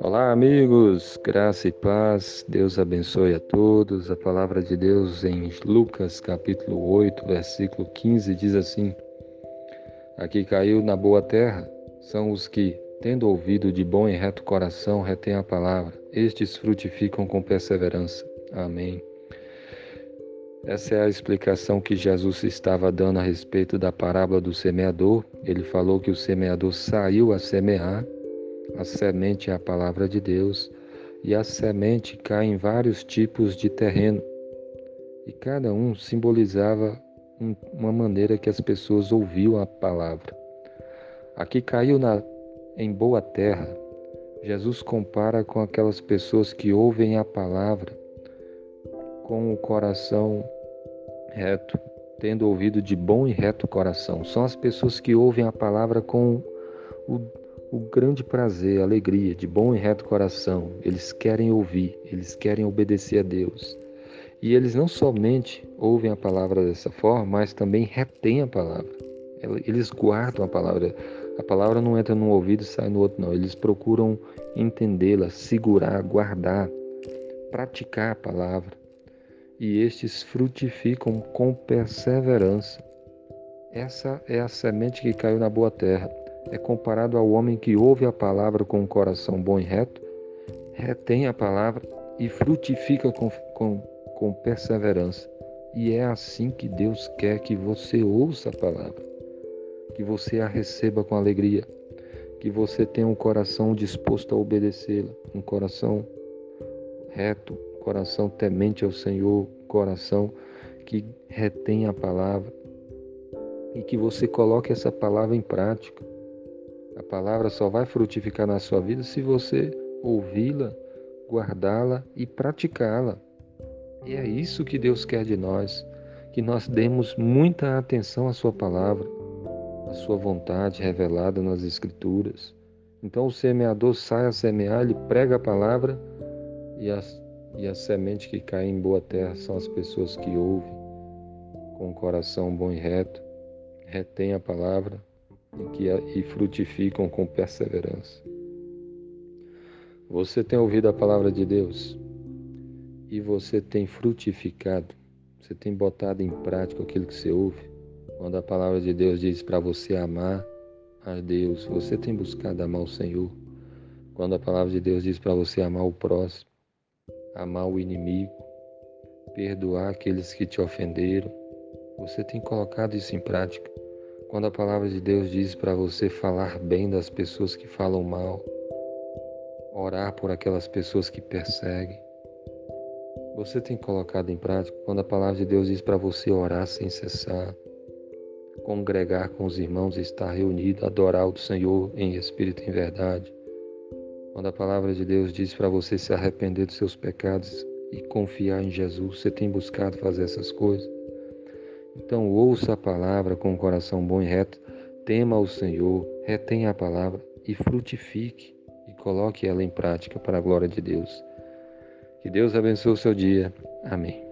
Olá, amigos, graça e paz, Deus abençoe a todos. A palavra de Deus em Lucas, capítulo 8, versículo 15, diz assim: Aqui caiu na boa terra são os que, tendo ouvido de bom e reto coração, retêm a palavra. Estes frutificam com perseverança. Amém. Essa é a explicação que Jesus estava dando a respeito da parábola do semeador. Ele falou que o semeador saiu a semear a semente é a palavra de Deus e a semente cai em vários tipos de terreno. E cada um simbolizava uma maneira que as pessoas ouviam a palavra. Aqui caiu na, em boa terra. Jesus compara com aquelas pessoas que ouvem a palavra com o coração reto, tendo ouvido de bom e reto coração. São as pessoas que ouvem a palavra com o o grande prazer, alegria, de bom e reto coração. Eles querem ouvir, eles querem obedecer a Deus. E eles não somente ouvem a palavra dessa forma, mas também retêm a palavra. Eles guardam a palavra. A palavra não entra num ouvido e sai no outro, não. Eles procuram entendê-la, segurar, guardar, praticar a palavra. E estes frutificam com perseverança. Essa é a semente que caiu na boa terra é comparado ao homem que ouve a palavra com um coração bom e reto, retém a palavra e frutifica com, com, com perseverança. E é assim que Deus quer que você ouça a palavra, que você a receba com alegria, que você tenha um coração disposto a obedecê-la, um coração reto, coração temente ao Senhor, coração que retém a palavra e que você coloque essa palavra em prática a palavra só vai frutificar na sua vida se você ouvi-la, guardá-la e praticá-la. E é isso que Deus quer de nós, que nós demos muita atenção à Sua palavra, à Sua vontade revelada nas Escrituras. Então o semeador sai a semear, ele prega a palavra e as, e a semente que cai em boa terra são as pessoas que ouvem com o coração bom e reto, retém a palavra e, que, e frutificam com perseverança. Você tem ouvido a palavra de Deus e você tem frutificado, você tem botado em prática aquilo que você ouve. Quando a palavra de Deus diz para você amar a Deus, você tem buscado amar o Senhor. Quando a palavra de Deus diz para você amar o próximo, amar o inimigo, perdoar aqueles que te ofenderam, você tem colocado isso em prática. Quando a palavra de Deus diz para você falar bem das pessoas que falam mal, orar por aquelas pessoas que perseguem, você tem colocado em prática quando a palavra de Deus diz para você orar sem cessar, congregar com os irmãos, estar reunido, adorar o Senhor em espírito e em verdade. Quando a palavra de Deus diz para você se arrepender dos seus pecados e confiar em Jesus, você tem buscado fazer essas coisas? Então ouça a palavra com um coração bom e reto, tema o Senhor, retenha a palavra e frutifique e coloque ela em prática para a glória de Deus. Que Deus abençoe o seu dia. Amém.